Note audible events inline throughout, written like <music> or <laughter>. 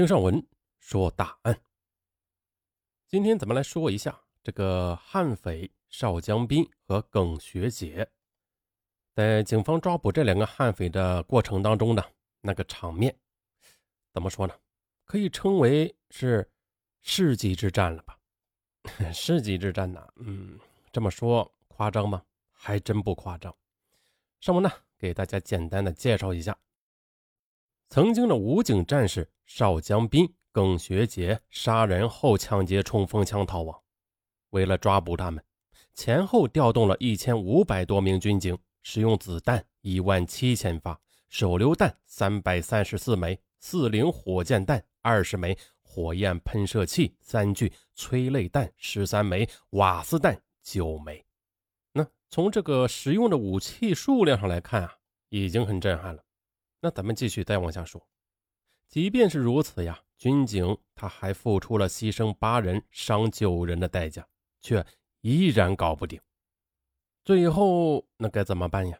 听上文说大案。今天咱们来说一下这个悍匪邵江斌和耿学杰，在警方抓捕这两个悍匪的过程当中呢，那个场面怎么说呢？可以称为是世纪之战了吧？<laughs> 世纪之战呢？嗯，这么说夸张吗？还真不夸张。上文呢，给大家简单的介绍一下。曾经的武警战士邵江斌、耿学杰杀人后抢劫冲锋枪逃亡，为了抓捕他们，前后调动了一千五百多名军警，使用子弹一万七千发，手榴弹三百三十四枚，四零火箭弹二十枚，火焰喷射器三具，催泪弹十三枚，瓦斯弹九枚。那从这个使用的武器数量上来看啊，已经很震撼了。那咱们继续再往下说，即便是如此呀，军警他还付出了牺牲八人、伤九人的代价，却依然搞不定。最后那该怎么办呀？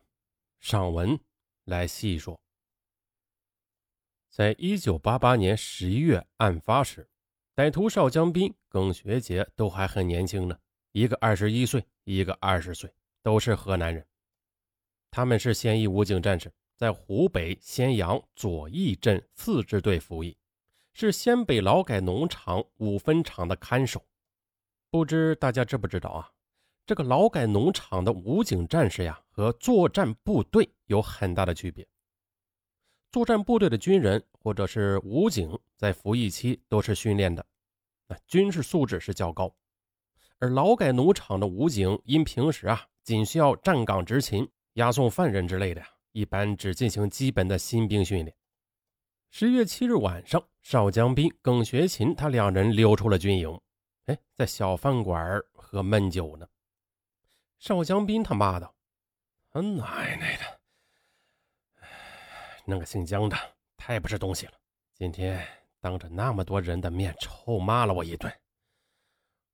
上文来细说。在一九八八年十一月案发时，歹徒邵江斌、耿学杰都还很年轻呢，一个二十一岁，一个二十岁，都是河南人。他们是现役武警战士。在湖北咸阳左翼镇四支队服役，是鲜北劳改农场五分厂的看守。不知大家知不知道啊？这个劳改农场的武警战士呀，和作战部队有很大的区别。作战部队的军人或者是武警在服役期都是训练的，那军事素质是较高。而劳改农场的武警因平时啊，仅需要站岗执勤、押送犯人之类的呀。一般只进行基本的新兵训练。十月七日晚上，邵江斌、耿学勤他两人溜出了军营，哎，在小饭馆喝闷酒呢。邵江斌他妈的，他奶奶的，那个姓江的太不是东西了！今天当着那么多人的面臭骂了我一顿，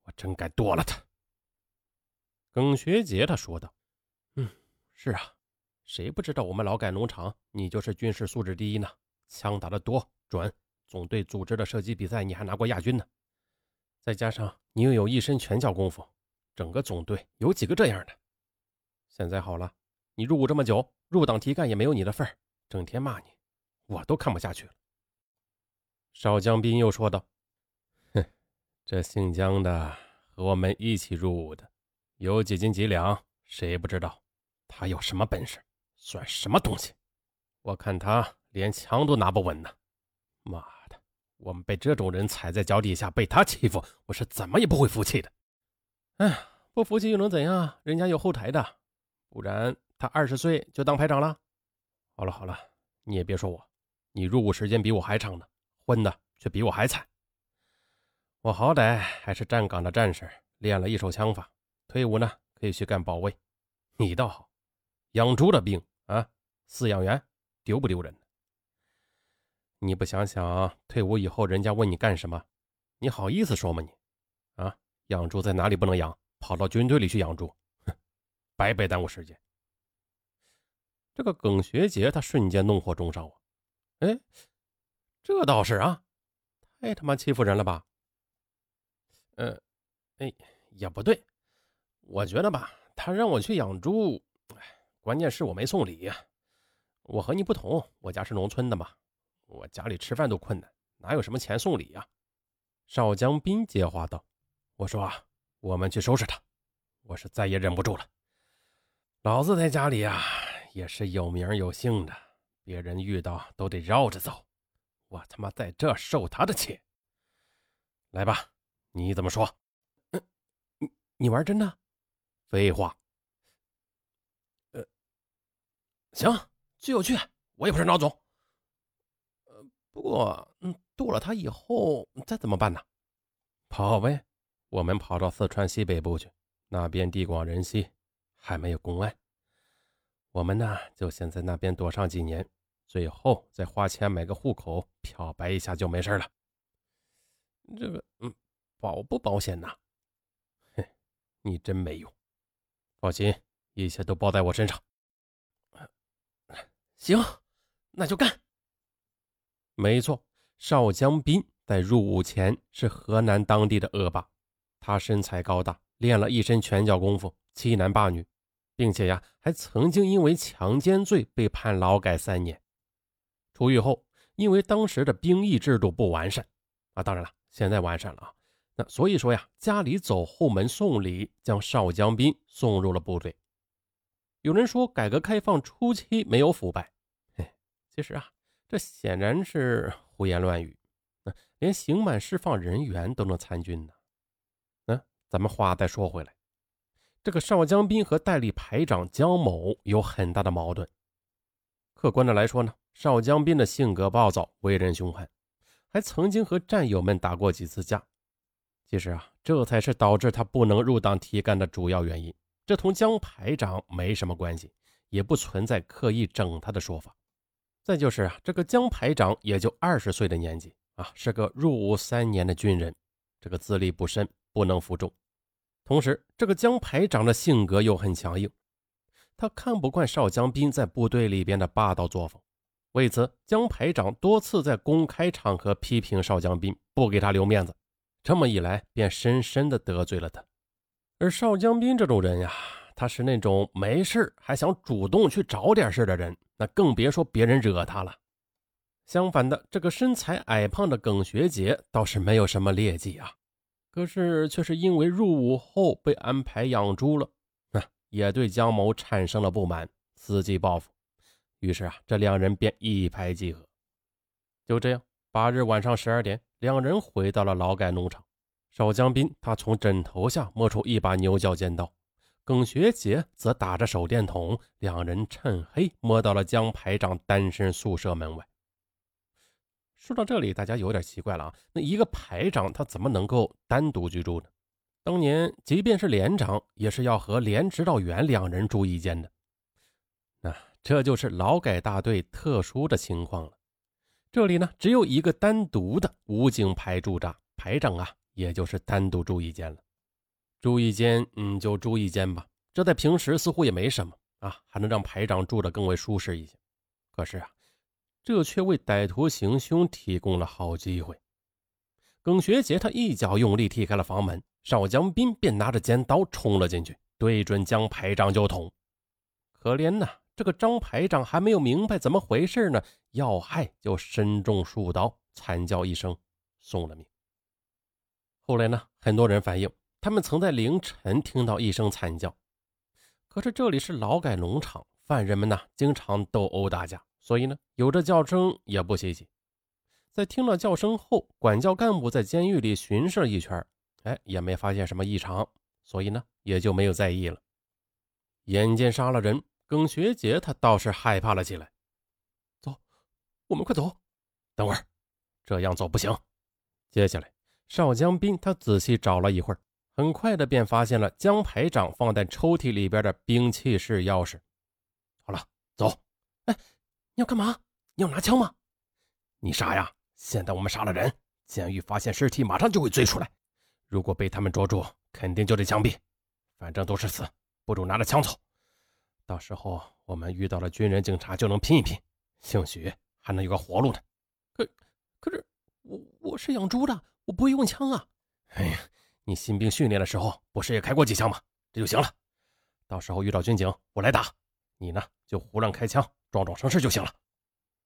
我真该剁了他。耿学杰他说道：“嗯，是啊。”谁不知道我们劳改农场，你就是军事素质第一呢？枪打得多准，总队组织的射击比赛你还拿过亚军呢。再加上你又有一身拳脚功夫，整个总队有几个这样的？现在好了，你入伍这么久，入党提干也没有你的份儿，整天骂你，我都看不下去了。邵江斌又说道：“哼，这姓江的和我们一起入伍的，有几斤几两，谁不知道？他有什么本事？”算什么东西？我看他连枪都拿不稳呢！妈的，我们被这种人踩在脚底下，被他欺负，我是怎么也不会服气的。哎，不服气又能怎样？人家有后台的，不然他二十岁就当排长了。好了好了，你也别说我，你入伍时间比我还长呢，混的却比我还惨。我好歹还是站岗的战士，练了一手枪法，退伍呢可以去干保卫。你倒好，养猪的兵。啊，饲养员丢不丢人？你不想想，退伍以后人家问你干什么，你好意思说吗？你啊，养猪在哪里不能养？跑到军队里去养猪，哼，白白耽误时间。这个耿学杰他瞬间怒火中烧啊！哎，这倒是啊，太他妈欺负人了吧？呃，哎，也不对，我觉得吧，他让我去养猪，关键是我没送礼呀，我和你不同，我家是农村的嘛，我家里吃饭都困难，哪有什么钱送礼呀？邵江斌接话道：“我说啊，我们去收拾他，我是再也忍不住了。老子在家里呀，也是有名有姓的，别人遇到都得绕着走，我他妈在这受他的气。来吧，你怎么说？嗯，你你玩真的？废话。”行，就去，我也不是孬种。呃，不过，嗯，剁了他以后再怎么办呢？跑呗，我们跑到四川西北部去，那边地广人稀，还没有公安。我们呢，就先在那边躲上几年，最后再花钱买个户口，漂白一下就没事了。这个，嗯，保不保险呢？哼，你真没用。放心，一切都包在我身上。行，那就干。没错，邵江斌在入伍前是河南当地的恶霸，他身材高大，练了一身拳脚功夫，欺男霸女，并且呀，还曾经因为强奸罪被判劳改三年。出狱后，因为当时的兵役制度不完善啊，当然了，现在完善了啊。那所以说呀，家里走后门送礼，将邵江斌送入了部队。有人说，改革开放初期没有腐败，嘿，其实啊，这显然是胡言乱语。那连刑满释放人员都能参军呢？那咱们话再说回来，这个邵江斌和代理排长江某有很大的矛盾。客观的来说呢，邵江斌的性格暴躁，为人凶悍，还曾经和战友们打过几次架。其实啊，这才是导致他不能入党提干的主要原因。这同江排长没什么关系，也不存在刻意整他的说法。再就是啊，这个江排长也就二十岁的年纪啊，是个入伍三年的军人，这个资历不深，不能服众。同时，这个江排长的性格又很强硬，他看不惯邵江斌在部队里边的霸道作风，为此，江排长多次在公开场合批评邵江斌，不给他留面子。这么一来，便深深的得罪了他。而邵江斌这种人呀，他是那种没事还想主动去找点事的人，那更别说别人惹他了。相反的，这个身材矮胖的耿学杰倒是没有什么劣迹啊，可是却是因为入伍后被安排养猪了，那也对江某产生了不满，伺机报复。于是啊，这两人便一拍即合。就这样，八日晚上十二点，两人回到了劳改农场。邵江斌，他从枕头下摸出一把牛角尖刀，耿学杰则打着手电筒，两人趁黑摸到了江排长单身宿舍门外。说到这里，大家有点奇怪了啊，那一个排长他怎么能够单独居住呢？当年即便是连长，也是要和连指导员两人住一间的。那这就是劳改大队特殊的情况了。这里呢，只有一个单独的武警排驻扎，排长啊。也就是单独住一间了，住一间，嗯，就住一间吧。这在平时似乎也没什么啊，还能让排长住的更为舒适一些。可是啊，这却为歹徒行凶提供了好机会。耿学杰他一脚用力踢开了房门，邵江斌便拿着尖刀冲了进去，对准江排长就捅。可怜呐，这个张排长还没有明白怎么回事呢，要害就身中数刀，惨叫一声，送了命。后来呢？很多人反映，他们曾在凌晨听到一声惨叫。可是这里是劳改农场，犯人们呢经常斗殴打架，所以呢有这叫声也不稀奇。在听了叫声后，管教干部在监狱里巡视一圈，哎，也没发现什么异常，所以呢也就没有在意了。眼见杀了人，耿学杰他倒是害怕了起来。走，我们快走。等会儿，这样走不行。接下来。邵江斌他仔细找了一会儿，很快的便发现了江排长放在抽屉里边的兵器室钥匙。好了，走。哎，你要干嘛？你要拿枪吗？你傻呀！现在我们杀了人，监狱发现尸体马上就会追出来。如果被他们捉住，肯定就得枪毙。反正都是死，不如拿着枪走。到时候我们遇到了军人警察，就能拼一拼，兴许还能有个活路呢。可可是我我是养猪的。我不会用枪啊！哎呀，你新兵训练的时候不是也开过几枪吗？这就行了。到时候遇到军警，我来打你呢，就胡乱开枪，装装声势就行了。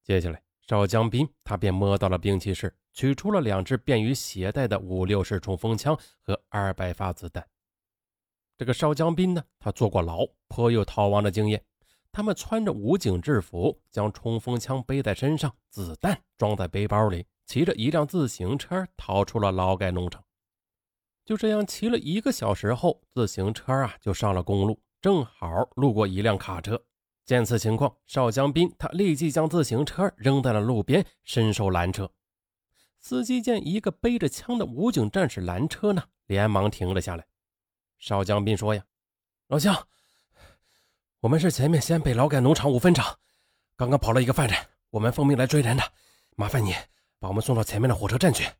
接下来，邵江斌他便摸到了兵器室，取出了两支便于携带的五六式冲锋枪和二百发子弹。这个邵江斌呢，他坐过牢，颇有逃亡的经验。他们穿着武警制服，将冲锋枪背在身上，子弹装在背包里。骑着一辆自行车逃出了劳改农场，就这样骑了一个小时后，自行车啊就上了公路，正好路过一辆卡车。见此情况，邵江斌他立即将自行车扔在了路边，伸手拦车。司机见一个背着枪的武警战士拦车呢，连忙停了下来。邵江斌说：“呀，老乡，我们是前面先北劳改农场五分场，刚刚跑了一个犯人，我们奉命来追人的，麻烦你。”把我们送到前面的火车站去。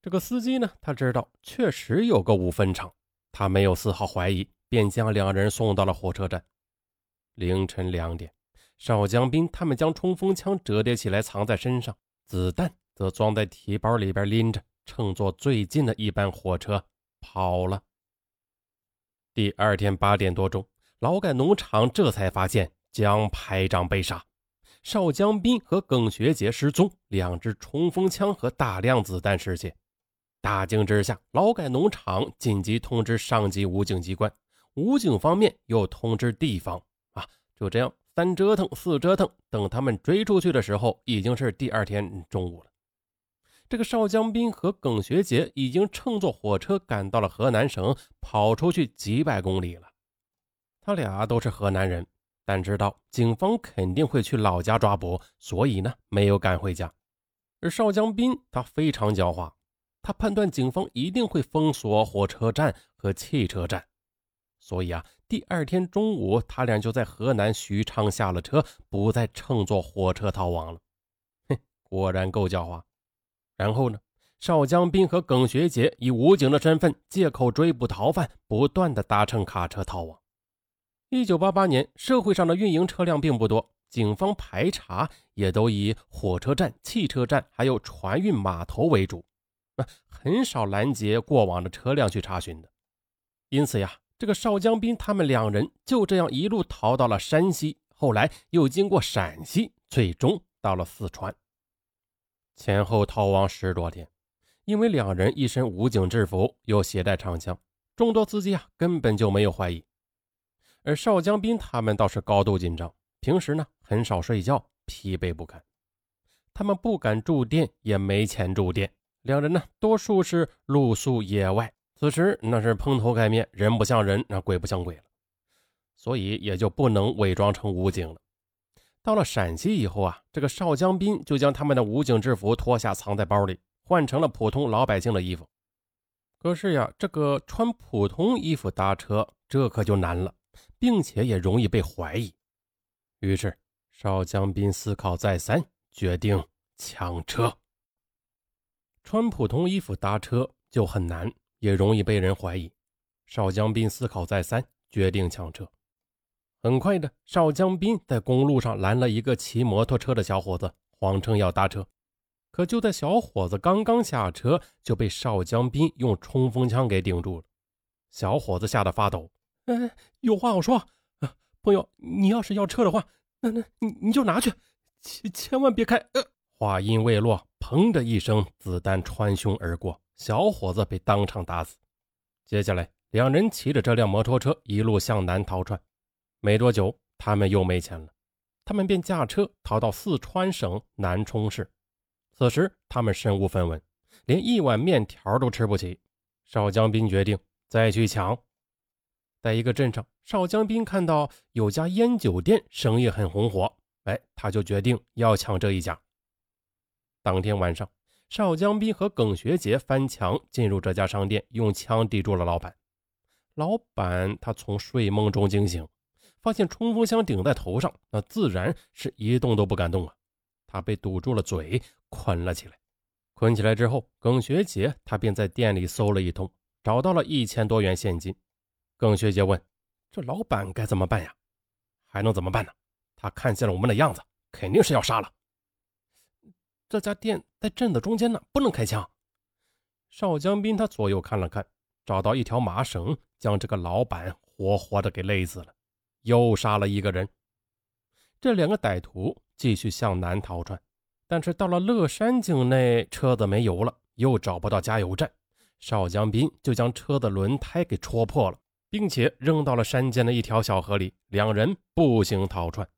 这个司机呢，他知道确实有个五分场，他没有丝毫怀疑，便将两人送到了火车站。凌晨两点，邵江斌他们将冲锋枪折叠起来藏在身上，子弹则装在提包里边拎着，乘坐最近的一班火车跑了。第二天八点多钟，劳改农场这才发现江排长被杀，邵江斌和耿学杰失踪，两支冲锋枪和大量子弹失窃。大惊之下，劳改农场紧急通知上级武警机关，武警方面又通知地方。啊，就这样三折腾四折腾，等他们追出去的时候，已经是第二天中午了。这个邵江斌和耿学杰已经乘坐火车赶到了河南省，跑出去几百公里了。他俩都是河南人，但知道警方肯定会去老家抓捕，所以呢没有赶回家。而邵江斌他非常狡猾，他判断警方一定会封锁火车站和汽车站，所以啊，第二天中午他俩就在河南许昌下了车，不再乘坐火车逃亡了。哼，果然够狡猾。然后呢？邵江斌和耿学杰以武警的身份，借口追捕逃犯，不断的搭乘卡车逃亡。一九八八年，社会上的运营车辆并不多，警方排查也都以火车站、汽车站还有船运码头为主，啊，很少拦截过往的车辆去查询的。因此呀，这个邵江斌他们两人就这样一路逃到了山西，后来又经过陕西，最终到了四川。前后逃亡十多天，因为两人一身武警制服，又携带长枪，众多司机啊根本就没有怀疑。而邵江斌他们倒是高度紧张，平时呢很少睡觉，疲惫不堪。他们不敢住店，也没钱住店。两人呢多数是露宿野外，此时那是蓬头盖面，人不像人，那鬼不像鬼了，所以也就不能伪装成武警了。到了陕西以后啊，这个邵江斌就将他们的武警制服脱下藏在包里，换成了普通老百姓的衣服。可是呀，这个穿普通衣服搭车，这可就难了，并且也容易被怀疑。于是邵江斌思考再三，决定抢车。穿普通衣服搭车就很难，也容易被人怀疑。邵江斌思考再三，决定抢车。很快的，邵江斌在公路上拦了一个骑摩托车的小伙子，谎称要搭车。可就在小伙子刚刚下车，就被邵江斌用冲锋枪给顶住了。小伙子吓得发抖：“哎，有话好说啊，朋友，你要是要车的话，那那你你就拿去，千千万别开。”呃，话音未落，砰的一声，子弹穿胸而过，小伙子被当场打死。接下来，两人骑着这辆摩托车一路向南逃窜。没多久，他们又没钱了，他们便驾车逃到四川省南充市。此时，他们身无分文，连一碗面条都吃不起。邵江斌决定再去抢。在一个镇上，邵江斌看到有家烟酒店生意很红火，哎，他就决定要抢这一家。当天晚上，邵江斌和耿学杰翻墙进入这家商店，用枪抵住了老板。老板他从睡梦中惊醒。发现冲锋枪顶在头上，那自然是一动都不敢动啊！他被堵住了嘴，捆了起来。捆起来之后，耿学杰他便在店里搜了一通，找到了一千多元现金。耿学杰问：“这老板该怎么办呀？”“还能怎么办呢？他看见了我们的样子，肯定是要杀了。”“这家店在镇子中间呢，不能开枪。”邵江斌他左右看了看，找到一条麻绳，将这个老板活活的给勒死了。又杀了一个人。这两个歹徒继续向南逃窜，但是到了乐山境内，车子没油了，又找不到加油站。邵江斌就将车的轮胎给戳破了，并且扔到了山间的一条小河里。两人步行逃窜。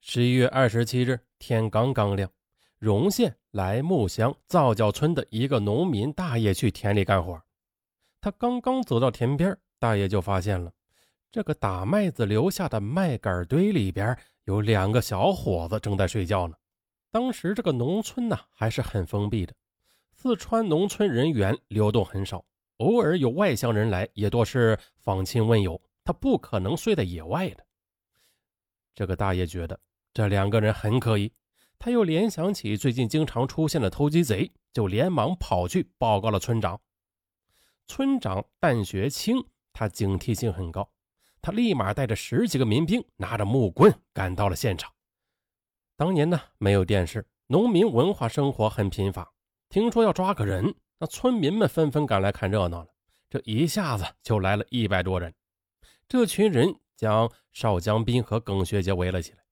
十一月二十七日，天刚刚亮，荣县莱木乡皂角村的一个农民大爷去田里干活。他刚刚走到田边，大爷就发现了。这个打麦子留下的麦秆堆里边有两个小伙子正在睡觉呢。当时这个农村呢还是很封闭的，四川农村人员流动很少，偶尔有外乡人来，也多是访亲问友，他不可能睡在野外的。这个大爷觉得这两个人很可疑，他又联想起最近经常出现的偷鸡贼，就连忙跑去报告了村长。村长但学清，他警惕性很高。他立马带着十几个民兵，拿着木棍赶到了现场。当年呢，没有电视，农民文化生活很贫乏，听说要抓个人，村民们纷纷赶来看热闹了。这一下子就来了一百多人，这群人将邵江斌和耿学杰围了起来。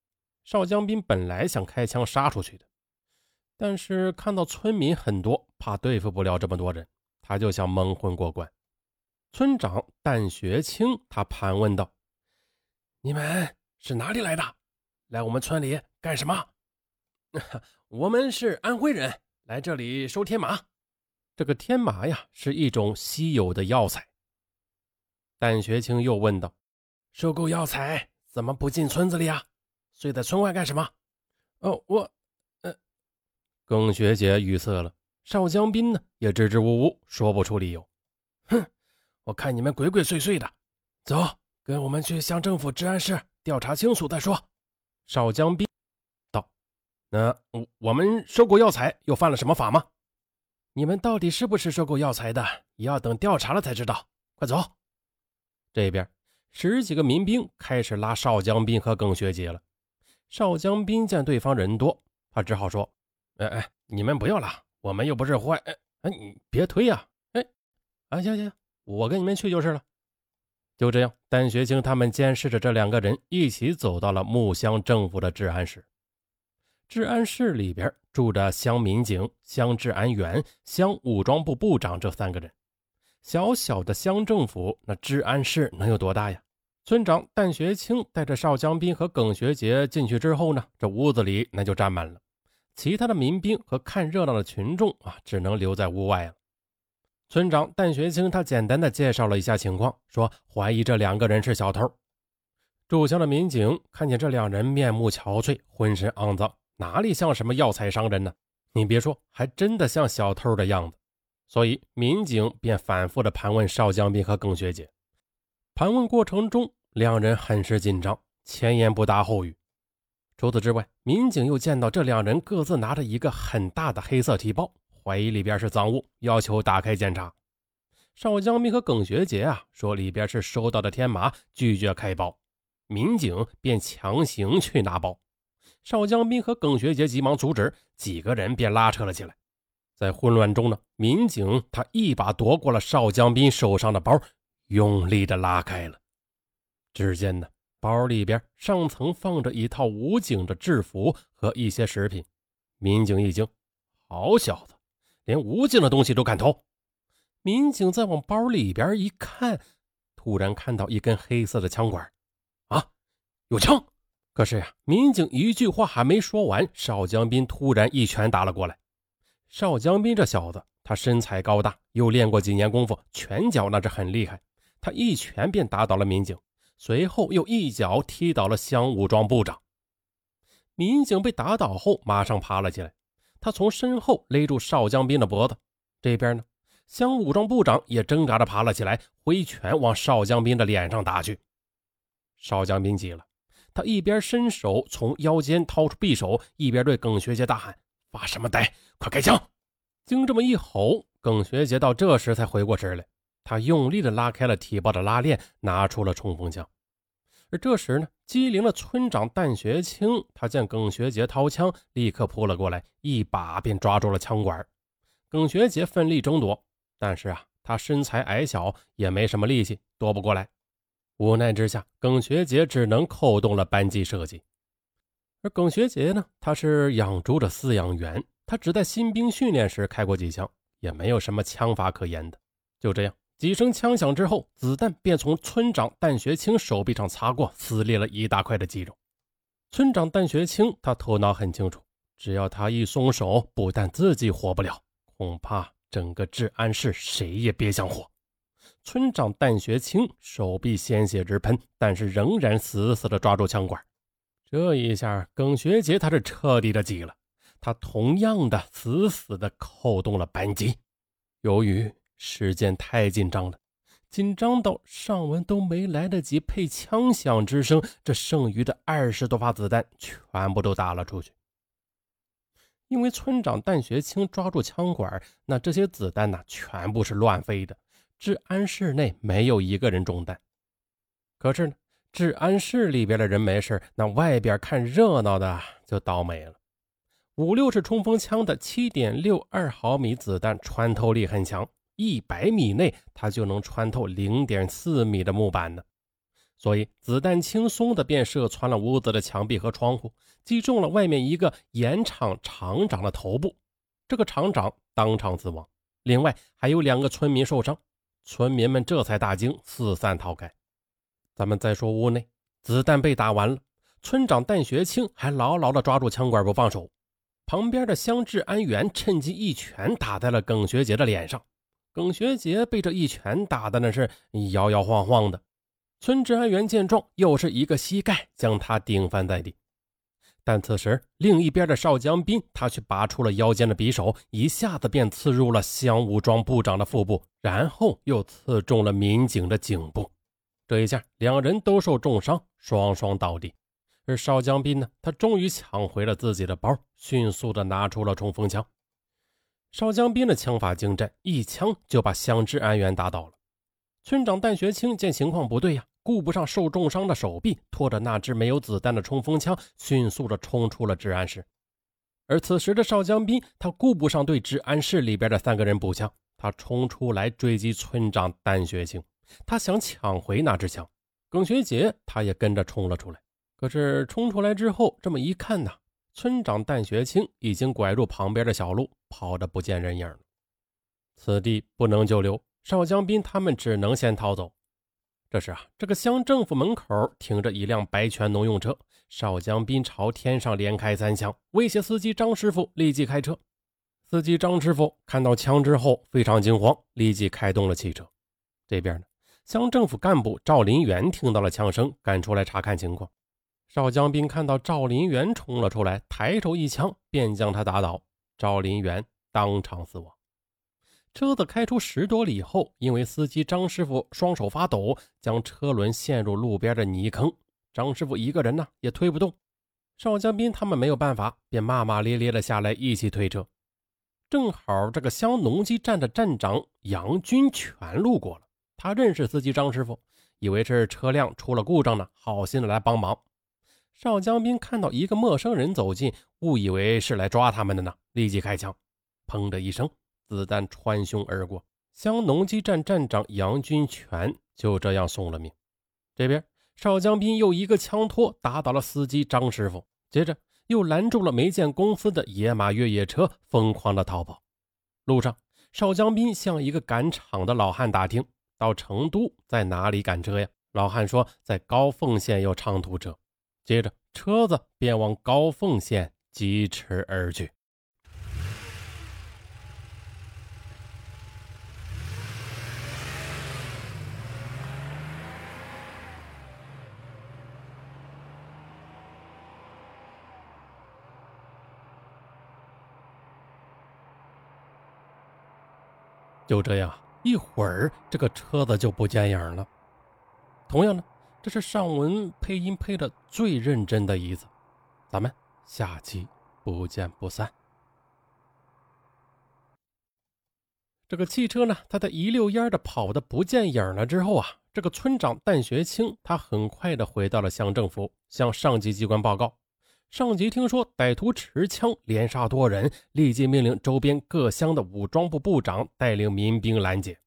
邵江斌本来想开枪杀出去的，但是看到村民很多，怕对付不了这么多人，他就想蒙混过关。村长但学清他盘问道：“你们是哪里来的？来我们村里干什么？”“ <laughs> 我们是安徽人，来这里收天麻。这个天麻呀，是一种稀有的药材。”但学清又问道：“收购药材怎么不进村子里啊？睡在村外干什么？”“哦，我……呃……”耿学姐语塞了。邵江斌呢，也支支吾吾说不出理由。哼，我看你们鬼鬼祟祟的，走，跟我们去乡政府治安室调查清楚再说。邵江斌道：“那我们收购药材又犯了什么法吗？你们到底是不是收购药材的，也要等调查了才知道。快走！”这边十几个民兵开始拉邵江斌和耿学杰了。邵江斌见对方人多，他只好说：“哎哎，你们不要拉。”我们又不是坏，哎哎，你别推呀，哎，啊行行，我跟你们去就是了。就这样，单学清他们监视着这两个人一起走到了木乡政府的治安室。治安室里边住着乡民警、乡治安员、乡武装部部长这三个人。小小的乡政府，那治安室能有多大呀？村长丹学清带着邵江斌和耿学杰进去之后呢，这屋子里那就站满了。其他的民兵和看热闹的群众啊，只能留在屋外了。村长但学清他简单的介绍了一下情况，说怀疑这两个人是小偷。驻乡的民警看见这两人面目憔悴，浑身肮脏，哪里像什么药材商人呢？你别说，还真的像小偷的样子。所以民警便反复的盘问邵江斌和耿学姐。盘问过程中，两人很是紧张，前言不搭后语。除此之外，民警又见到这两人各自拿着一个很大的黑色提包，怀疑里边是赃物，要求打开检查。邵江斌和耿学杰啊说里边是收到的天麻，拒绝开包，民警便强行去拿包。邵江斌和耿学杰急忙阻止，几个人便拉扯了起来。在混乱中呢，民警他一把夺过了邵江斌手上的包，用力的拉开了。只见呢。包里边上层放着一套武警的制服和一些食品，民警一惊：“好小子，连武警的东西都敢偷！”民警再往包里边一看，突然看到一根黑色的枪管，啊，有枪！可是呀，民警一句话还没说完，邵江斌突然一拳打了过来。邵江斌这小子，他身材高大，又练过几年功夫，拳脚那是很厉害，他一拳便打倒了民警。随后又一脚踢倒了乡武装部长，民警被打倒后马上爬了起来，他从身后勒住邵江斌的脖子。这边呢，乡武装部长也挣扎着爬了起来，挥拳往邵江斌的脸上打去。邵江斌急了，他一边伸手从腰间掏出匕首，一边对耿学杰大喊：“发什么呆？快开枪！”经这么一吼，耿学杰到这时才回过神来。他用力地拉开了提包的拉链，拿出了冲锋枪。而这时呢，机灵的村长但学清，他见耿学杰掏枪，立刻扑了过来，一把便抓住了枪管。耿学杰奋力争夺，但是啊，他身材矮小，也没什么力气，夺不过来。无奈之下，耿学杰只能扣动了扳机射击。而耿学杰呢，他是养猪的饲养员，他只在新兵训练时开过几枪，也没有什么枪法可言的。就这样。几声枪响之后，子弹便从村长但学清手臂上擦过，撕裂了一大块的肌肉。村长但学清他头脑很清楚，只要他一松手，不但自己活不了，恐怕整个治安室谁也别想活。村长但学清手臂鲜血直喷，但是仍然死死地抓住枪管。这一下，耿学杰他是彻底的急了，他同样的死死地扣动了扳机。由于时间太紧张了，紧张到尚文都没来得及配枪响之声，这剩余的二十多发子弹全部都打了出去。因为村长但学清抓住枪管，那这些子弹呢，全部是乱飞的。治安室内没有一个人中弹。可是呢，治安室里边的人没事，那外边看热闹的就倒霉了。五六式冲锋枪的七点六二毫米子弹穿透力很强，一百米内它就能穿透零点四米的木板呢。所以子弹轻松的便射穿了屋子的墙壁和窗户，击中了外面一个盐厂厂长的头部。这个厂长当场死亡，另外还有两个村民受伤。村民们这才大惊，四散逃开。咱们再说屋内，子弹被打完了，村长戴学清还牢牢地抓住枪管不放手。旁边的乡治安员趁机一拳打在了耿学杰的脸上，耿学杰被这一拳打的那是摇摇晃晃的。村治安员见状，又是一个膝盖将他顶翻在地。但此时另一边的邵江斌，他却拔出了腰间的匕首，一下子便刺入了乡武装部长的腹部，然后又刺中了民警的颈部。这一下，两人都受重伤，双双倒地。而邵江斌呢，他终于抢回了自己的包，迅速的拿出了冲锋枪。邵江斌的枪法精湛，一枪就把乡治安员打倒了。村长戴学清见情况不对呀，顾不上受重伤的手臂，拖着那支没有子弹的冲锋枪，迅速的冲出了治安室。而此时的邵江斌，他顾不上对治安室里边的三个人补枪，他冲出来追击村长单学清，他想抢回那支枪。耿学杰他也跟着冲了出来。可是冲出来之后，这么一看呢，村长单学清已经拐入旁边的小路，跑得不见人影了。此地不能久留，邵江斌他们只能先逃走。这时啊，这个乡政府门口停着一辆白泉农用车，邵江斌朝天上连开三枪，威胁司机张师傅立即开车。司机张师傅看到枪之后非常惊慌，立即开动了汽车。这边呢，乡政府干部赵林元听到了枪声，赶出来查看情况。邵江斌看到赵林元冲了出来，抬手一枪便将他打倒。赵林元当场死亡。车子开出十多里后，因为司机张师傅双手发抖，将车轮陷入路边的泥坑。张师傅一个人呢也推不动。邵江斌他们没有办法，便骂骂咧咧的下来一起推车。正好这个乡农机站的站长杨军全路过了，他认识司机张师傅，以为是车辆出了故障呢，好心的来帮忙。邵江斌看到一个陌生人走近，误以为是来抓他们的呢，立即开枪，砰的一声，子弹穿胸而过，乡农机站站长杨军全就这样送了命。这边邵江斌又一个枪托打倒了司机张师傅，接着又拦住了煤建公司的野马越野车，疯狂的逃跑。路上，邵江斌向一个赶场的老汉打听，到成都在哪里赶车呀？老汉说在高凤县有长途车。接着，车子便往高凤县疾驰而去。就这样，一会儿这个车子就不见影了。同样的。这是尚文配音配的最认真的一次，咱们下期不见不散。这个汽车呢，它在一溜烟的跑的不见影了之后啊，这个村长戴学清他很快的回到了乡政府，向上级机关报告。上级听说歹徒持枪连杀多人，立即命令周边各乡的武装部部长带领民兵拦截。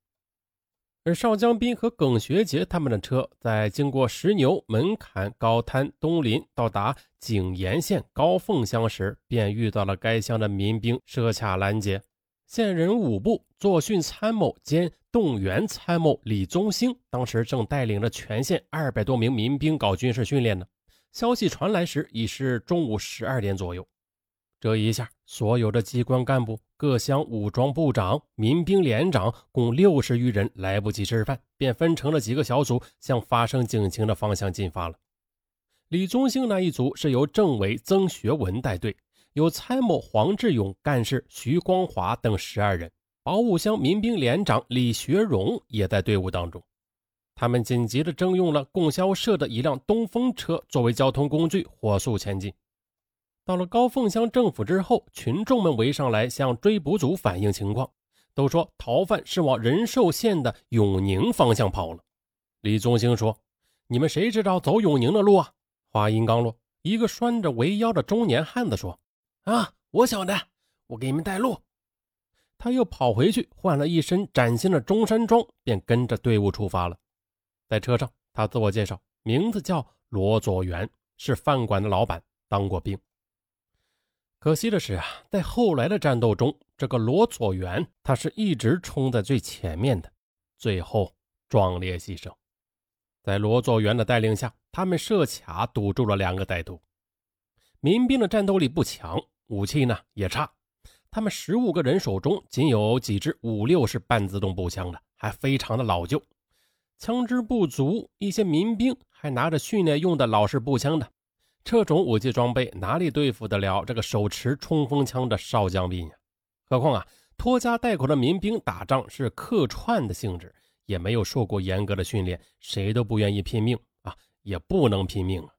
而邵江斌和耿学杰他们的车在经过石牛、门槛、高滩、东林，到达景延县高凤乡时，便遇到了该乡的民兵设卡拦截。县人武部作训参谋兼动员参谋李宗兴当时正带领着全县二百多名民兵搞军事训练呢。消息传来时，已是中午十二点左右。这一下，所有的机关干部、各乡武装部长、民兵连长共六十余人，来不及吃饭，便分成了几个小组，向发生警情的方向进发了。李宗兴那一组是由政委曾学文带队，有参谋黄志勇、干事徐光华等十二人，保武乡民兵连长李学荣也在队伍当中。他们紧急地征用了供销社的一辆东风车作为交通工具，火速前进。到了高凤乡政府之后，群众们围上来向追捕组反映情况，都说逃犯是往仁寿县的永宁方向跑了。李宗兴说：“你们谁知道走永宁的路啊？”话音刚落，一个拴着围腰的中年汉子说：“啊，我晓得，我给你们带路。他又跑回去换了一身崭新的中山装，便跟着队伍出发了。在车上，他自我介绍，名字叫罗佐元，是饭馆的老板，当过兵。可惜的是啊，在后来的战斗中，这个罗佐元他是一直冲在最前面的，最后壮烈牺牲。在罗佐元的带领下，他们设卡堵住了两个歹徒。民兵的战斗力不强，武器呢也差，他们十五个人手中仅有几支五六式半自动步枪的，还非常的老旧，枪支不足。一些民兵还拿着训练用的老式步枪的。这种武器装备哪里对付得了这个手持冲锋枪的少将兵呀？何况啊，拖家带口的民兵打仗是客串的性质，也没有受过严格的训练，谁都不愿意拼命啊，也不能拼命啊。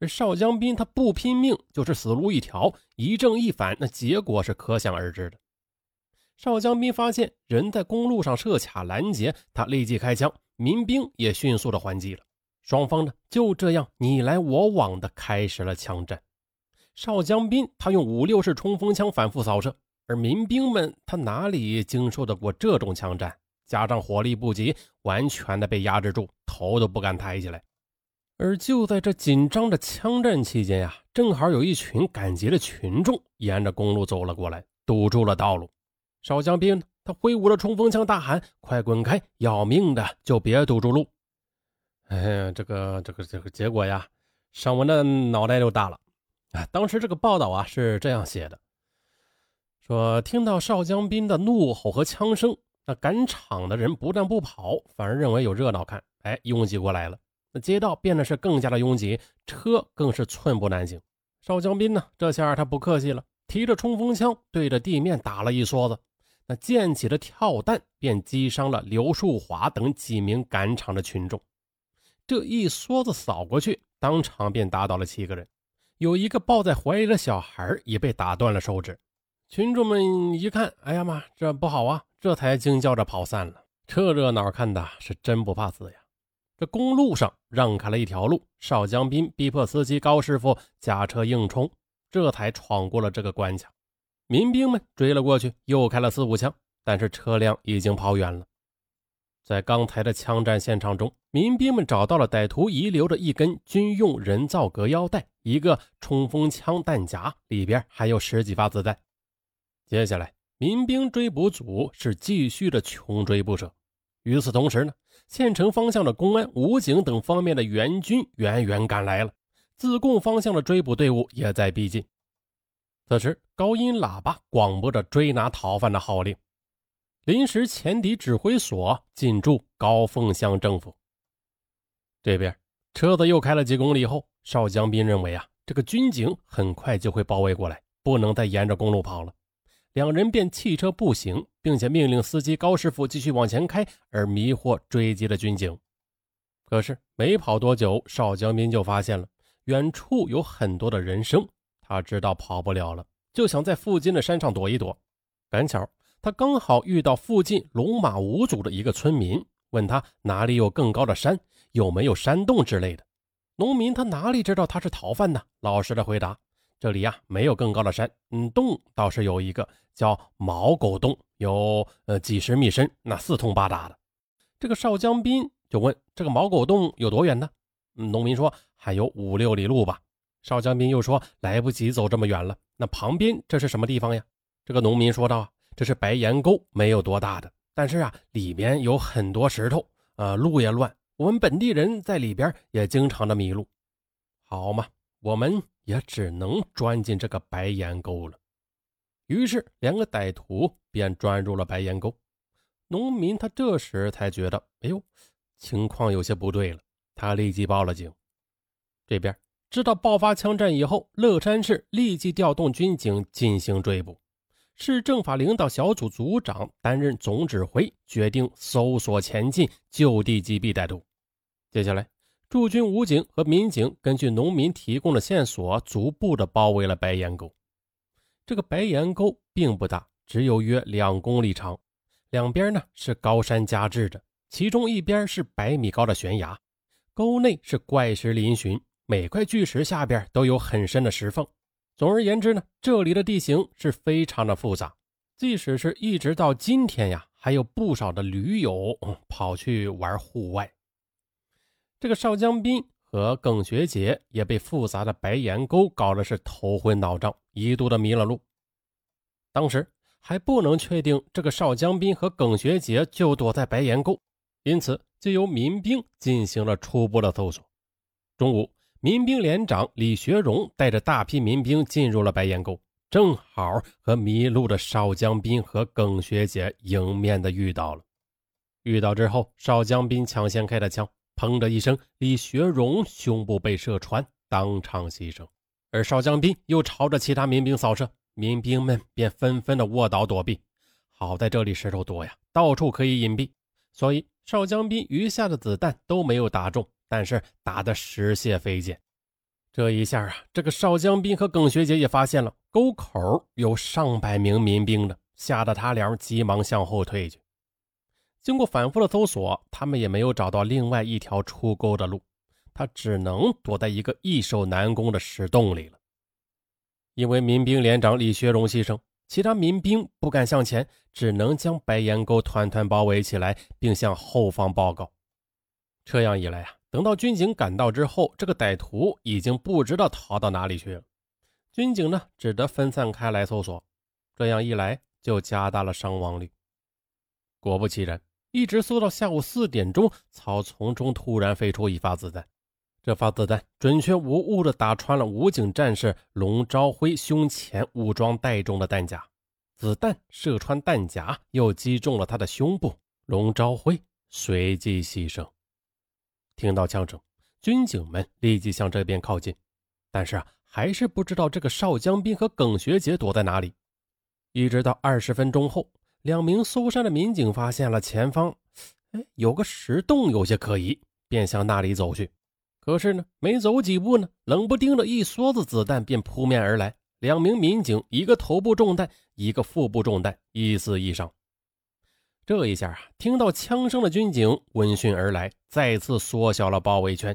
而少将兵他不拼命就是死路一条，一正一反，那结果是可想而知的。少将兵发现人在公路上设卡拦截，他立即开枪，民兵也迅速的还击了。双方呢就这样你来我往的开始了枪战。少将斌他用五六式冲锋枪反复扫射，而民兵们他哪里经受得过这种枪战？加上火力不及，完全的被压制住，头都不敢抬起来。而就在这紧张的枪战期间呀，正好有一群赶集的群众沿着公路走了过来，堵住了道路。少将兵他挥舞着冲锋枪，大喊：“快滚开！要命的就别堵住路！”哎，这个这个这个结果呀，尚文的脑袋就大了。啊，当时这个报道啊是这样写的：说听到邵江斌的怒吼和枪声，那赶场的人不但不跑，反而认为有热闹看，哎，拥挤过来了。那街道变得是更加的拥挤，车更是寸步难行。邵江斌呢，这下他不客气了，提着冲锋枪对着地面打了一梭子，那溅起的跳弹便击伤了刘树华等几名赶场的群众。这一梭子扫过去，当场便打倒了七个人，有一个抱在怀里的小孩也被打断了手指。群众们一看，哎呀妈，这不好啊！这才惊叫着跑散了。这热闹看的是真不怕死呀！这公路上让开了一条路，邵江斌逼迫司机高师傅驾车硬冲，这才闯过了这个关卡。民兵们追了过去，又开了四五枪，但是车辆已经跑远了。在刚才的枪战现场中，民兵们找到了歹徒遗留的一根军用人造革腰带，一个冲锋枪弹夹，里边还有十几发子弹。接下来，民兵追捕组是继续的穷追不舍。与此同时呢，县城方向的公安、武警等方面的援军远远赶来了，自贡方向的追捕队伍也在逼近。此时，高音喇叭广播着追拿逃犯的号令。临时前敌指挥所进驻高凤乡政府。这边车子又开了几公里后，邵江斌认为啊，这个军警很快就会包围过来，不能再沿着公路跑了。两人便弃车步行，并且命令司机高师傅继续往前开，而迷惑追击的军警。可是没跑多久，邵江斌就发现了远处有很多的人声，他知道跑不了了，就想在附近的山上躲一躲。赶巧。他刚好遇到附近龙马五组的一个村民，问他哪里有更高的山，有没有山洞之类的。农民他哪里知道他是逃犯呢？老实的回答：“这里呀，没有更高的山，嗯，洞倒是有一个，叫毛狗洞，有呃几十米深，那四通八达的。”这个少江斌就问：“这个毛狗洞有多远呢？”农民说：“还有五六里路吧。”少将兵又说：“来不及走这么远了，那旁边这是什么地方呀？”这个农民说道。这是白岩沟，没有多大的，但是啊，里面有很多石头，呃，路也乱。我们本地人在里边也经常的迷路。好嘛，我们也只能钻进这个白岩沟了。于是，两个歹徒便钻入了白岩沟。农民他这时才觉得，哎呦，情况有些不对了。他立即报了警。这边知道爆发枪战以后，乐山市立即调动军警进行追捕。市政法领导小组组长担任总指挥，决定搜索前进，就地击毙歹徒。接下来，驻军武警和民警根据农民提供的线索，逐步的包围了白岩沟。这个白岩沟并不大，只有约两公里长，两边呢是高山夹峙着，其中一边是百米高的悬崖，沟内是怪石嶙峋，每块巨石下边都有很深的石缝。总而言之呢，这里的地形是非常的复杂，即使是一直到今天呀，还有不少的驴友跑去玩户外。这个邵江斌和耿学杰也被复杂的白岩沟搞得是头昏脑胀，一度的迷了路。当时还不能确定这个邵江斌和耿学杰就躲在白岩沟，因此就由民兵进行了初步的搜索。中午。民兵连长李学荣带着大批民兵进入了白岩沟，正好和迷路的邵江斌和耿学杰迎面的遇到了。遇到之后，邵江斌抢先开的枪，砰的一声，李学荣胸部被射穿，当场牺牲。而邵江斌又朝着其他民兵扫射，民兵们便纷纷的卧倒躲避。好在这里石头多呀，到处可以隐蔽，所以邵江斌余下的子弹都没有打中。但是打得石泄飞溅，这一下啊，这个邵江斌和耿学杰也发现了沟口有上百名民兵的，吓得他俩急忙向后退去。经过反复的搜索，他们也没有找到另外一条出沟的路，他只能躲在一个易守难攻的石洞里了。因为民兵连长李学荣牺牲，其他民兵不敢向前，只能将白岩沟团团包围起来，并向后方报告。这样一来啊。等到军警赶到之后，这个歹徒已经不知道逃到哪里去了。军警呢，只得分散开来搜索。这样一来，就加大了伤亡率。果不其然，一直搜到下午四点钟，草丛中突然飞出一发子弹。这发子弹准确无误地打穿了武警战士龙朝辉胸前武装带中的弹夹，子弹射穿弹夹，又击中了他的胸部。龙朝辉随即牺牲。听到枪声，军警们立即向这边靠近，但是啊，还是不知道这个邵江斌和耿学杰躲在哪里。一直到二十分钟后，两名搜山的民警发现了前方，哎，有个石洞，有些可疑，便向那里走去。可是呢，没走几步呢，冷不丁的一梭子子弹便扑面而来，两名民警一个头部中弹，一个腹部中弹，一死一伤。这一下啊，听到枪声的军警闻讯而来，再次缩小了包围圈。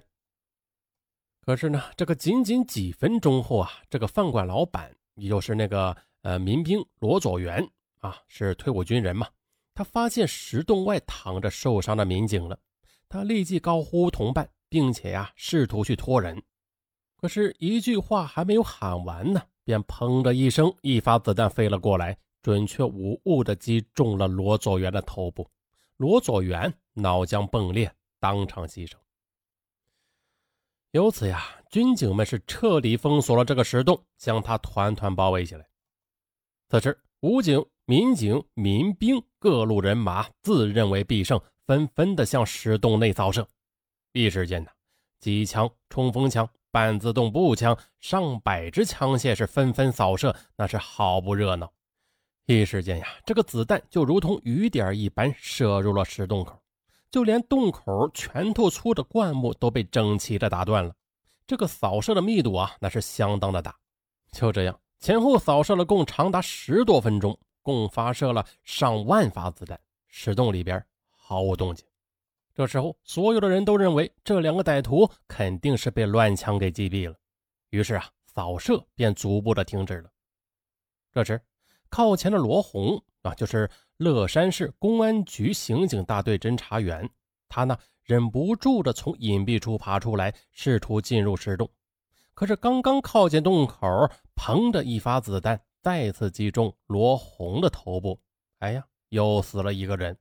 可是呢，这个仅仅几分钟后啊，这个饭馆老板，也就是那个呃民兵罗佐元啊，是退伍军人嘛，他发现石洞外躺着受伤的民警了，他立即高呼同伴，并且呀试图去拖人。可是，一句话还没有喊完呢，便砰的一声，一发子弹飞了过来。准确无误地击中了罗佐元的头部，罗佐元脑浆迸裂，当场牺牲。由此呀，军警们是彻底封锁了这个石洞，将它团团包围起来。此时，武警、民警、民兵各路人马自认为必胜，纷纷的向石洞内扫射。一时间呢，机枪、冲锋枪、半自动步枪，上百支枪械是纷纷扫射，那是好不热闹。一时间呀，这个子弹就如同雨点一般射入了石洞口，就连洞口拳头粗的灌木都被整齐的打断了。这个扫射的密度啊，那是相当的大。就这样，前后扫射了共长达十多分钟，共发射了上万发子弹，石洞里边毫无动静。这时候，所有的人都认为这两个歹徒肯定是被乱枪给击毙了，于是啊，扫射便逐步的停止了。这时。靠前的罗红啊，就是乐山市公安局刑警大队侦查员。他呢，忍不住的从隐蔽处爬出来，试图进入石洞。可是刚刚靠近洞口，砰的一发子弹再次击中罗红的头部。哎呀，又死了一个人。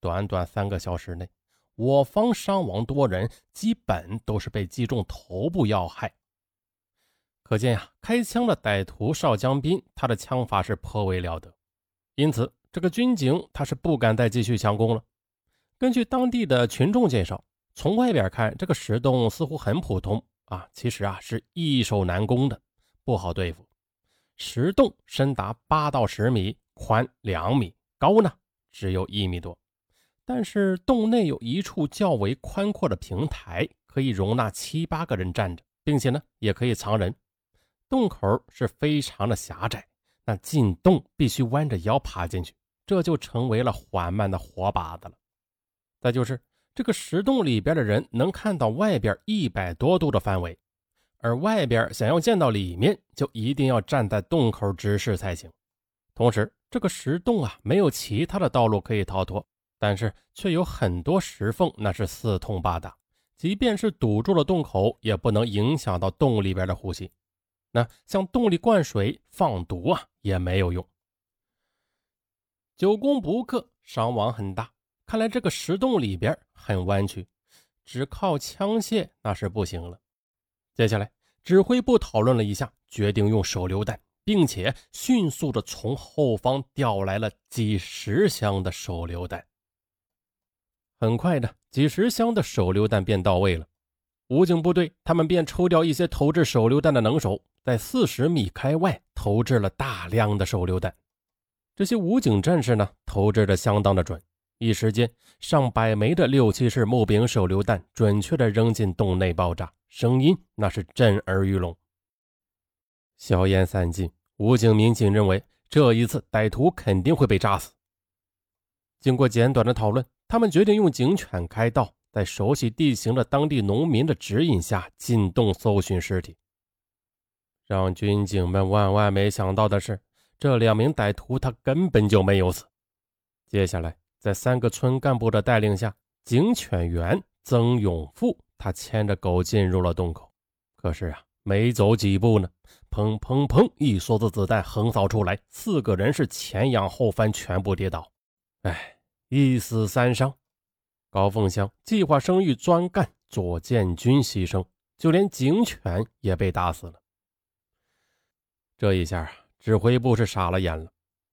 短短三个小时内，我方伤亡多人，基本都是被击中头部要害。可见呀，开枪的歹徒邵江斌，他的枪法是颇为了得，因此这个军警他是不敢再继续强攻了。根据当地的群众介绍，从外边看，这个石洞似乎很普通啊，其实啊是易守难攻的，不好对付。石洞深达八到十米，宽两米，高呢只有一米多，但是洞内有一处较为宽阔的平台，可以容纳七八个人站着，并且呢也可以藏人。洞口是非常的狭窄，那进洞必须弯着腰爬进去，这就成为了缓慢的活靶子了。再就是这个石洞里边的人能看到外边一百多度的范围，而外边想要见到里面，就一定要站在洞口直视才行。同时，这个石洞啊，没有其他的道路可以逃脱，但是却有很多石缝，那是四通八达。即便是堵住了洞口，也不能影响到洞里边的呼吸。那向洞里灌水放毒啊，也没有用。九宫不克，伤亡很大。看来这个石洞里边很弯曲，只靠枪械那是不行了。接下来，指挥部讨论了一下，决定用手榴弹，并且迅速的从后方调来了几十箱的手榴弹。很快的，几十箱的手榴弹便到位了。武警部队他们便抽调一些投掷手榴弹的能手，在四十米开外投掷了大量的手榴弹。这些武警战士呢，投掷的相当的准，一时间上百枚的六七式木柄手榴弹准确的扔进洞内爆炸，声音那是震耳欲聋。硝烟散尽，武警民警认为这一次歹徒肯定会被炸死。经过简短的讨论。他们决定用警犬开道，在熟悉地形的当地农民的指引下进洞搜寻尸体。让军警们万万没想到的是，这两名歹徒他根本就没有死。接下来，在三个村干部的带领下，警犬员曾永富他牵着狗进入了洞口。可是啊，没走几步呢，砰砰砰，一梭子子弹横扫出来，四个人是前仰后翻，全部跌倒。哎。一死三伤，高凤香计划生育专干左建军牺牲，就连警犬也被打死了。这一下啊，指挥部是傻了眼了，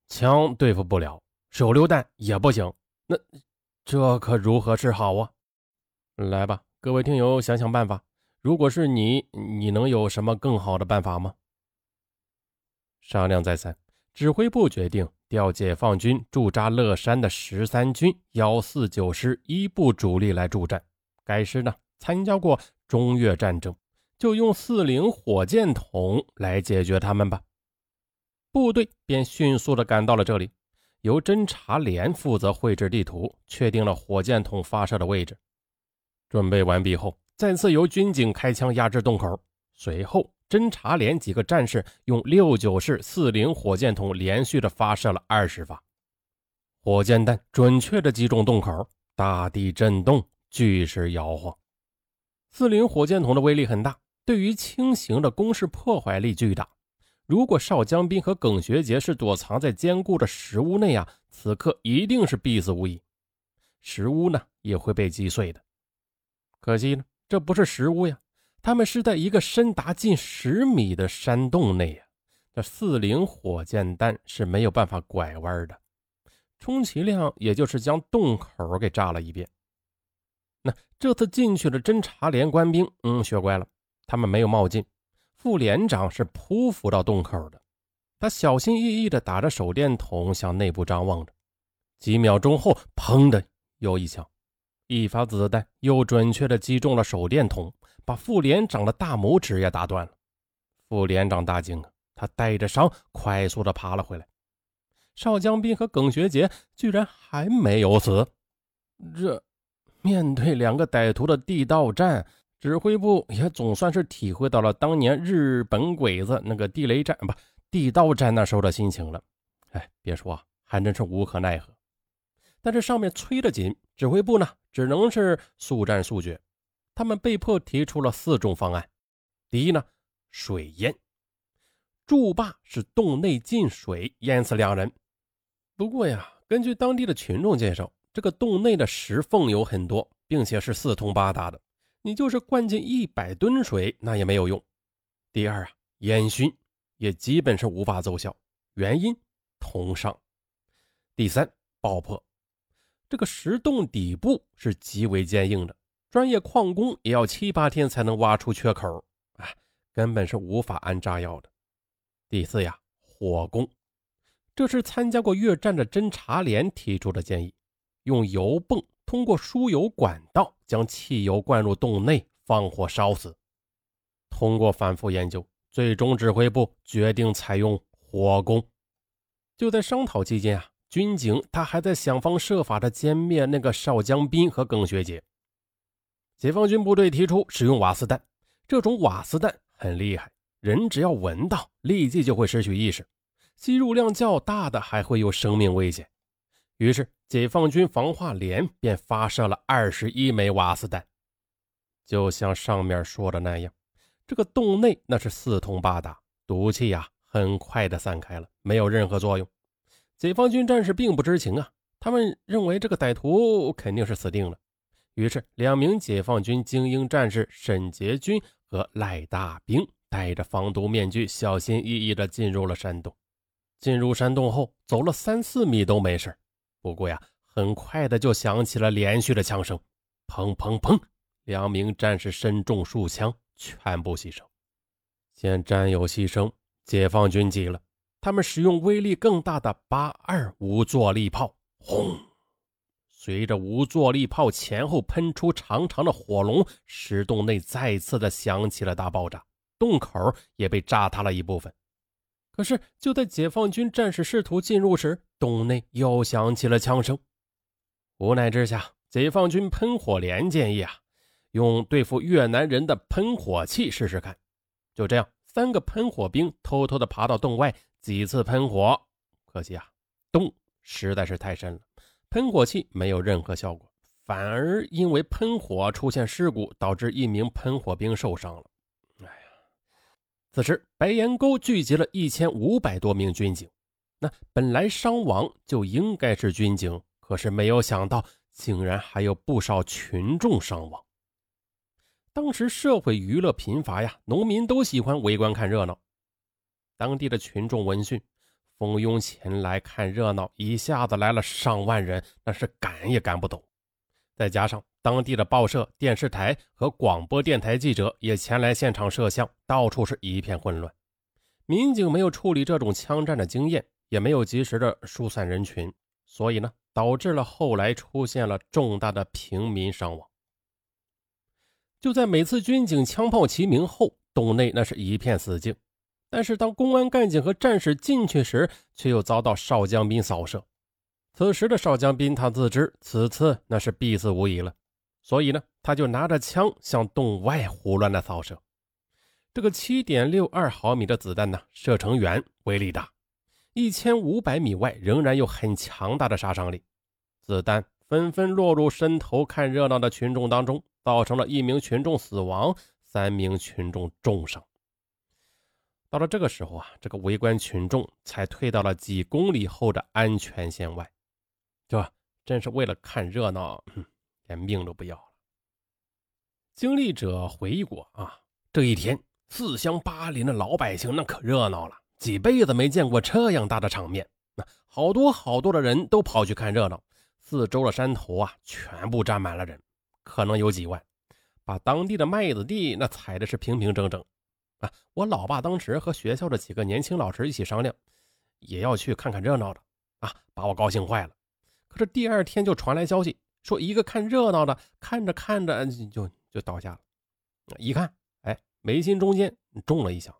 枪对付不了，手榴弹也不行，那这可如何是好啊？来吧，各位听友，想想办法。如果是你，你能有什么更好的办法吗？商量再三，指挥部决定。调解放军驻扎乐山的十三军幺四九师一部主力来助战。该师呢参加过中越战争，就用四零火箭筒来解决他们吧。部队便迅速的赶到了这里，由侦察连负责绘制地图，确定了火箭筒发射的位置。准备完毕后，再次由军警开枪压制洞口，随后。侦察连几个战士用六九式四零火箭筒连续的发射了二十发，火箭弹准确的击中洞口，大地震动，巨石摇晃。四零火箭筒的威力很大，对于轻型的攻势破坏力巨大。如果邵江斌和耿学杰是躲藏在坚固的石屋内啊，此刻一定是必死无疑，石屋呢也会被击碎的。可惜呢，这不是石屋呀。他们是在一个深达近十米的山洞内呀，这四零火箭弹是没有办法拐弯的，充其量也就是将洞口给炸了一遍。那这次进去的侦察连官兵，嗯，学乖了，他们没有冒进。副连长是匍匐到洞口的，他小心翼翼地打着手电筒向内部张望着。几秒钟后，砰的又一枪，一发子弹又准确地击中了手电筒。把副连长的大拇指也打断了，副连长大惊啊！他带着伤快速的爬了回来。邵江斌和耿学杰居然还没有死，这面对两个歹徒的地道战，指挥部也总算是体会到了当年日本鬼子那个地雷战不地道战那时候的心情了。哎，别说，还真是无可奈何。但是上面催得紧，指挥部呢只能是速战速决。他们被迫提出了四种方案。第一呢，水淹，筑坝使洞内进水，淹死两人。不过呀，根据当地的群众介绍，这个洞内的石缝有很多，并且是四通八达的，你就是灌进一百吨水，那也没有用。第二啊，烟熏，也基本是无法奏效，原因通上。第三，爆破，这个石洞底部是极为坚硬的。专业矿工也要七八天才能挖出缺口，啊，根本是无法安炸药的。第四呀，火攻，这是参加过越战的侦察连提出的建议，用油泵通过输油管道将汽油灌入洞内，放火烧死。通过反复研究，最终指挥部决定采用火攻。就在商讨期间啊，军警他还在想方设法的歼灭那个邵江斌和耿学姐。解放军部队提出使用瓦斯弹，这种瓦斯弹很厉害，人只要闻到，立即就会失去意识，吸入量较大的还会有生命危险。于是，解放军防化连便发射了二十一枚瓦斯弹。就像上面说的那样，这个洞内那是四通八达，毒气呀很快的散开了，没有任何作用。解放军战士并不知情啊，他们认为这个歹徒肯定是死定了。于是，两名解放军精英战士沈杰军和赖大兵戴着防毒面具，小心翼翼地进入了山洞。进入山洞后，走了三四米都没事。不过呀，很快的就响起了连续的枪声，砰砰砰，两名战士身中数枪，全部牺牲。见战友牺牲，解放军急了，他们使用威力更大的八二五坐力炮，轰！随着无坐力炮前后喷出长长的火龙，石洞内再次的响起了大爆炸，洞口也被炸塌了一部分。可是，就在解放军战士试图进入时，洞内又响起了枪声。无奈之下，解放军喷火连建议啊，用对付越南人的喷火器试试看。就这样，三个喷火兵偷偷的爬到洞外，几次喷火。可惜啊，洞实在是太深了，喷火器没有任何效果，反而因为喷火出现事故，导致一名喷火兵受伤了。哎呀此时，白岩沟聚集了一千五百多名军警。那本来伤亡就应该是军警，可是没有想到，竟然还有不少群众伤亡。当时社会娱乐贫乏呀，农民都喜欢围观看热闹。当地的群众闻讯，蜂拥前来看热闹，一下子来了上万人，那是赶也赶不走。再加上当地的报社、电视台和广播电台记者也前来现场摄像，到处是一片混乱。民警没有处理这种枪战的经验，也没有及时的疏散人群，所以呢，导致了后来出现了重大的平民伤亡。就在每次军警枪炮齐鸣后，洞内那是一片死静，但是当公安干警和战士进去时，却又遭到少将兵扫射。此时的少将兵，他自知此次那是必死无疑了，所以呢，他就拿着枪向洞外胡乱的扫射。这个七点六二毫米的子弹呢，射程远，威力大，一千五百米外仍然有很强大的杀伤力。子弹纷纷落入伸头看热闹的群众当中，造成了一名群众死亡，三名群众重伤。到了这个时候啊，这个围观群众才退到了几公里后的安全线外。这真是为了看热闹，连命都不要了。经历者回忆过啊，这一天四乡八邻的老百姓那可热闹了，几辈子没见过这样大的场面。那好多好多的人都跑去看热闹，四周的山头啊，全部站满了人，可能有几万，把当地的麦子地那踩的是平平整整。啊，我老爸当时和学校的几个年轻老师一起商量，也要去看看热闹的啊，把我高兴坏了。可是第二天就传来消息，说一个看热闹的看着看着就就倒下了。一看，哎，眉心中间中了一枪，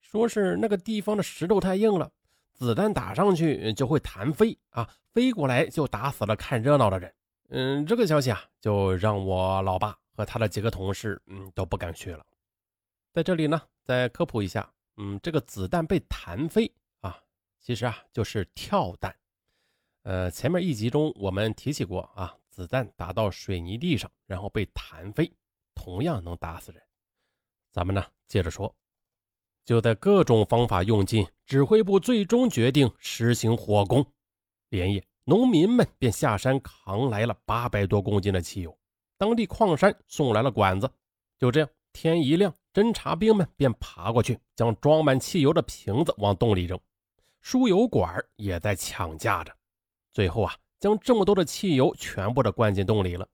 说是那个地方的石头太硬了，子弹打上去就会弹飞啊，飞过来就打死了看热闹的人。嗯，这个消息啊，就让我老爸和他的几个同事，嗯，都不敢去了。在这里呢，再科普一下，嗯，这个子弹被弹飞啊，其实啊就是跳弹。呃，前面一集中我们提起过啊，子弹打到水泥地上，然后被弹飞，同样能打死人。咱们呢接着说，就在各种方法用尽，指挥部最终决定实行火攻。连夜，农民们便下山扛来了八百多公斤的汽油，当地矿山送来了管子。就这样，天一亮，侦察兵们便爬过去，将装满汽油的瓶子往洞里扔，输油管也在抢架着。最后啊，将这么多的汽油全部的灌进洞里了，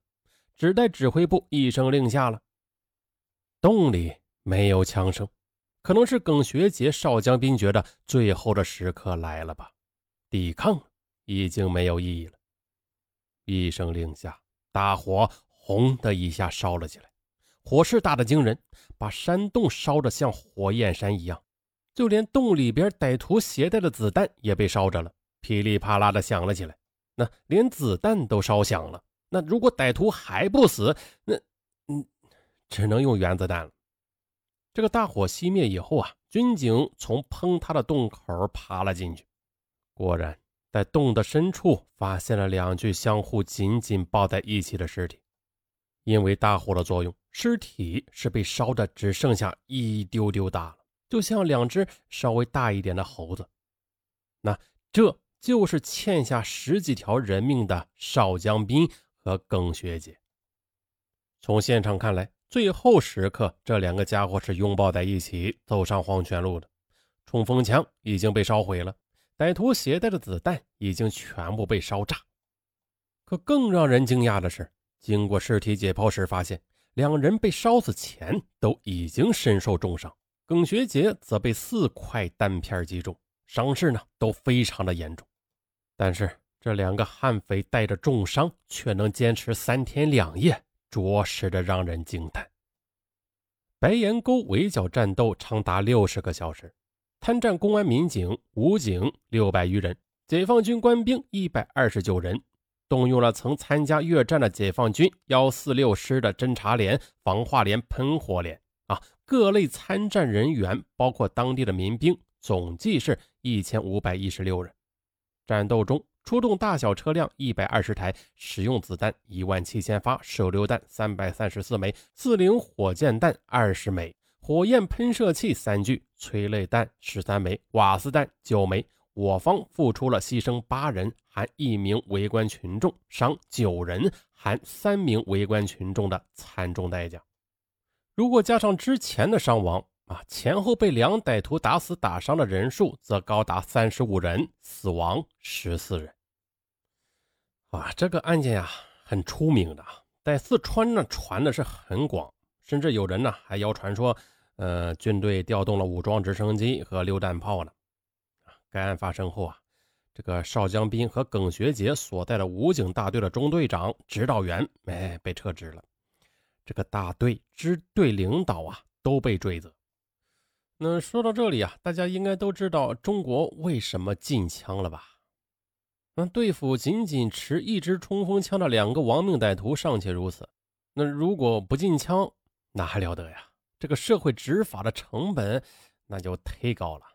只待指挥部一声令下了。洞里没有枪声，可能是耿学杰少将兵觉得最后的时刻来了吧，抵抗已经没有意义了。一声令下，大火轰的一下烧了起来，火势大的惊人，把山洞烧得像火焰山一样，就连洞里边歹徒携带的子弹也被烧着了。噼里啪啦的响了起来，那连子弹都烧响了。那如果歹徒还不死，那嗯，只能用原子弹了。这个大火熄灭以后啊，军警从崩塌的洞口爬了进去，果然在洞的深处发现了两具相互紧紧抱在一起的尸体。因为大火的作用，尸体是被烧的只剩下一丢丢大了，就像两只稍微大一点的猴子。那这就是欠下十几条人命的邵江斌和耿学姐。从现场看来。最后时刻，这两个家伙是拥抱在一起走上黄泉路的。冲锋枪已经被烧毁了，歹徒携带的子弹已经全部被烧炸。可更让人惊讶的是，经过尸体解剖时发现，两人被烧死前都已经身受重伤。耿学杰则被四块弹片击中，伤势呢都非常的严重。但是这两个悍匪带着重伤却能坚持三天两夜。着实的让人惊叹。白岩沟围剿战斗长达六十个小时，参战公安民警、武警六百余人，解放军官兵一百二十九人，动用了曾参加越战的解放军幺四六师的侦察连、防化连、喷火连啊，各类参战人员，包括当地的民兵，总计是一千五百一十六人。战斗中。出动大小车辆一百二十台，使用子弹一万七千发，手榴弹三百三十四枚，四零火箭弹二十枚，火焰喷射器三具，催泪弹十三枚，瓦斯弹九枚。我方付出了牺牲八人，含一名围观群众，伤九人，含三名围观群众的惨重代价。如果加上之前的伤亡，啊，前后被两歹徒打死打伤的人数则高达三十五人，死亡十四人。啊，这个案件呀很出名的，在四川呢传的是很广，甚至有人呢还谣传说，呃，军队调动了武装直升机和榴弹炮呢。该案发生后啊，这个邵江斌和耿学杰所在的武警大队的中队长、指导员，哎，被撤职了。这个大队支队领导啊都被追责。那说到这里啊，大家应该都知道中国为什么禁枪了吧？那对付仅仅持一支冲锋枪的两个亡命歹徒尚且如此，那如果不禁枪，那还了得呀？这个社会执法的成本那就忒高了，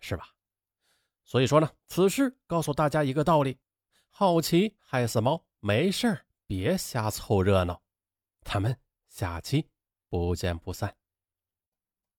是吧？所以说呢，此事告诉大家一个道理：好奇害死猫，没事别瞎凑热闹。咱们下期不见不散。